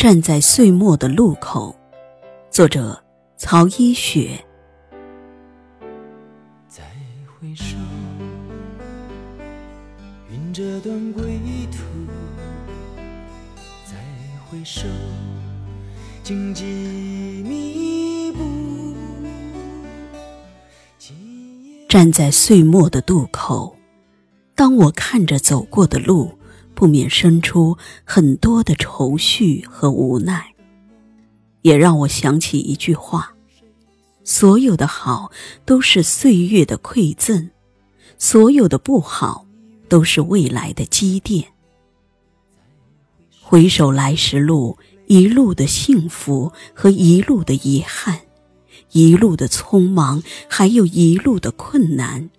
站在岁末的路口，作者曹一雪。再回首，云这段归途。再回首，荆棘密布。站在岁末的渡口，当我看着走过的路。不免生出很多的愁绪和无奈，也让我想起一句话：所有的好都是岁月的馈赠，所有的不好都是未来的积淀。回首来时路，一路的幸福和一路的遗憾，一路的匆忙，还有一路的困难。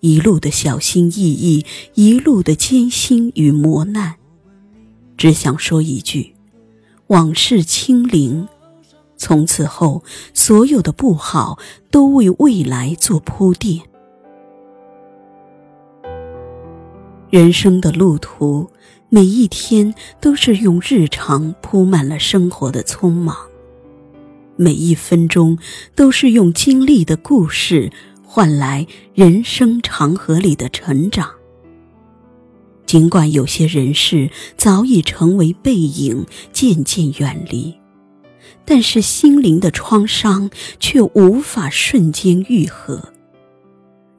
一路的小心翼翼，一路的艰辛与磨难，只想说一句：往事清零。从此后，所有的不好都为未来做铺垫。人生的路途，每一天都是用日常铺满了生活的匆忙，每一分钟都是用经历的故事。换来人生长河里的成长。尽管有些人事早已成为背影，渐渐远离，但是心灵的创伤却无法瞬间愈合。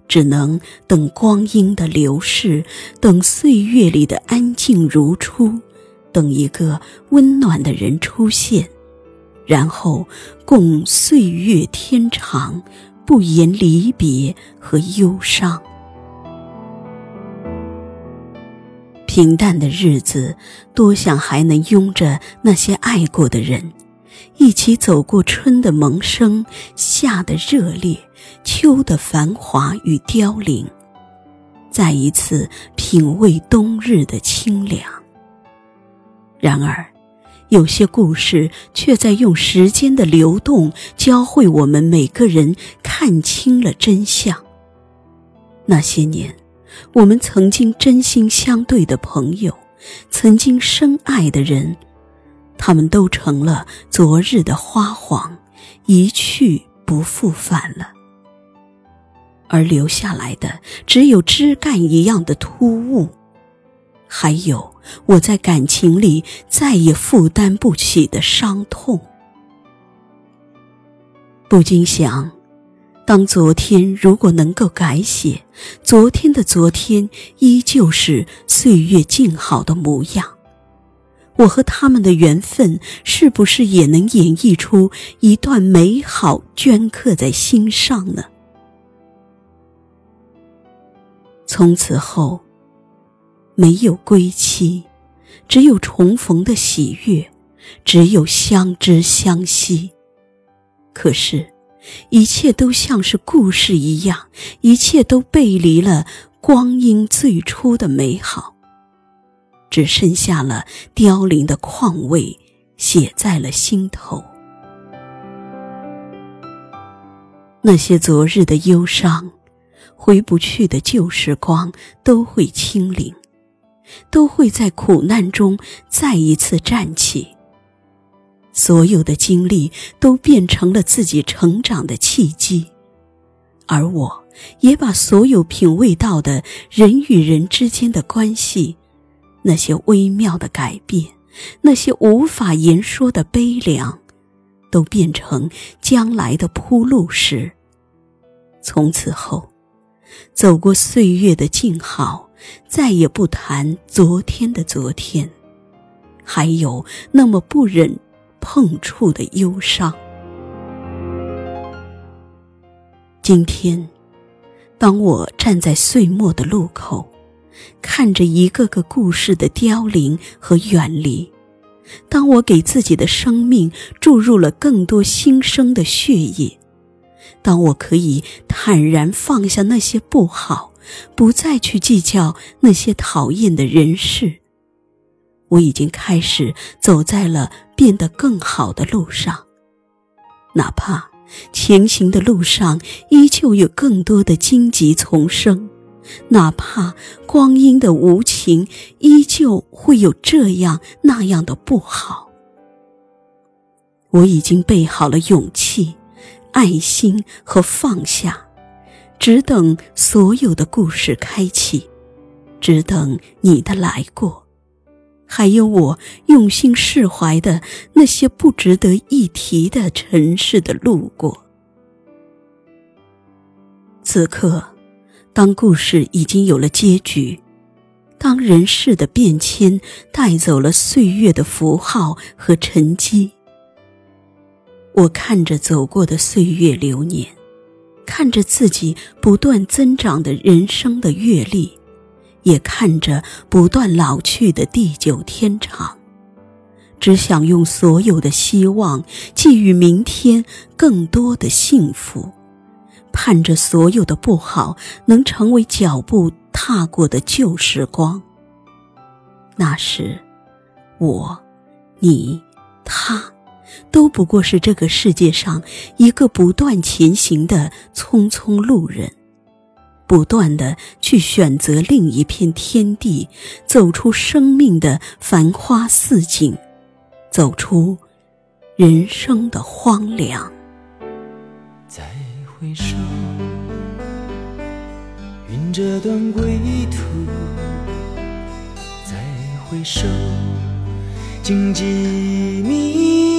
只能等光阴的流逝，等岁月里的安静如初，等一个温暖的人出现，然后共岁月天长。不言离别和忧伤，平淡的日子，多想还能拥着那些爱过的人，一起走过春的萌生、夏的热烈、秋的繁华与凋零，再一次品味冬日的清凉。然而。有些故事却在用时间的流动教会我们每个人看清了真相。那些年，我们曾经真心相对的朋友，曾经深爱的人，他们都成了昨日的花黄，一去不复返了。而留下来的，只有枝干一样的突兀。还有我在感情里再也负担不起的伤痛，不禁想：当昨天如果能够改写，昨天的昨天依旧是岁月静好的模样，我和他们的缘分是不是也能演绎出一段美好，镌刻在心上呢？从此后。没有归期，只有重逢的喜悦，只有相知相惜。可是，一切都像是故事一样，一切都背离了光阴最初的美好，只剩下了凋零的况味，写在了心头。那些昨日的忧伤，回不去的旧时光，都会清零。都会在苦难中再一次站起。所有的经历都变成了自己成长的契机，而我也把所有品味到的人与人之间的关系，那些微妙的改变，那些无法言说的悲凉，都变成将来的铺路石。从此后，走过岁月的静好。再也不谈昨天的昨天，还有那么不忍碰触的忧伤。今天，当我站在岁末的路口，看着一个个故事的凋零和远离，当我给自己的生命注入了更多新生的血液，当我可以坦然放下那些不好。不再去计较那些讨厌的人事，我已经开始走在了变得更好的路上。哪怕前行的路上依旧有更多的荆棘丛生，哪怕光阴的无情依旧会有这样那样的不好，我已经备好了勇气、爱心和放下，只等所有的故事开启，只等你的来过，还有我用心释怀的那些不值得一提的尘世的路过。此刻，当故事已经有了结局，当人世的变迁带走了岁月的符号和沉积。我看着走过的岁月流年，看着自己不断增长的人生的阅历，也看着不断老去的地久天长，只想用所有的希望寄予明天更多的幸福，盼着所有的不好能成为脚步踏过的旧时光。那时，我，你，他。都不过是这个世界上一个不断前行的匆匆路人，不断的去选择另一片天地，走出生命的繁花似锦，走出人生的荒凉。再回首，云这段归途；再回首，荆棘密。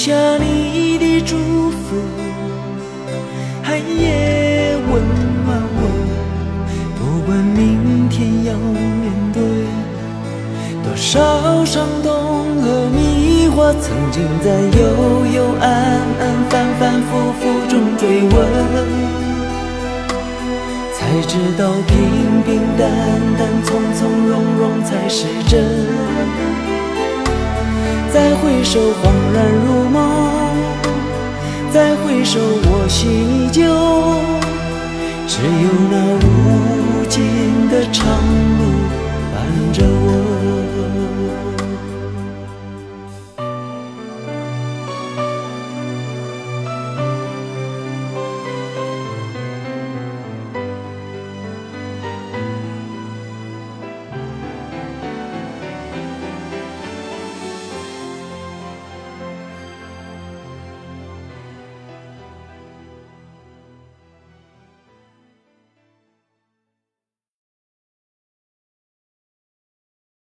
下你的。祝福，寒夜温暖我。不管明天要面对多少伤痛和迷惑，曾经在幽幽暗暗、反反复复中追问，才知道平平淡淡、从从容容才是真。再回首，恍然如。回首，我心依旧，只有那无尽的长路。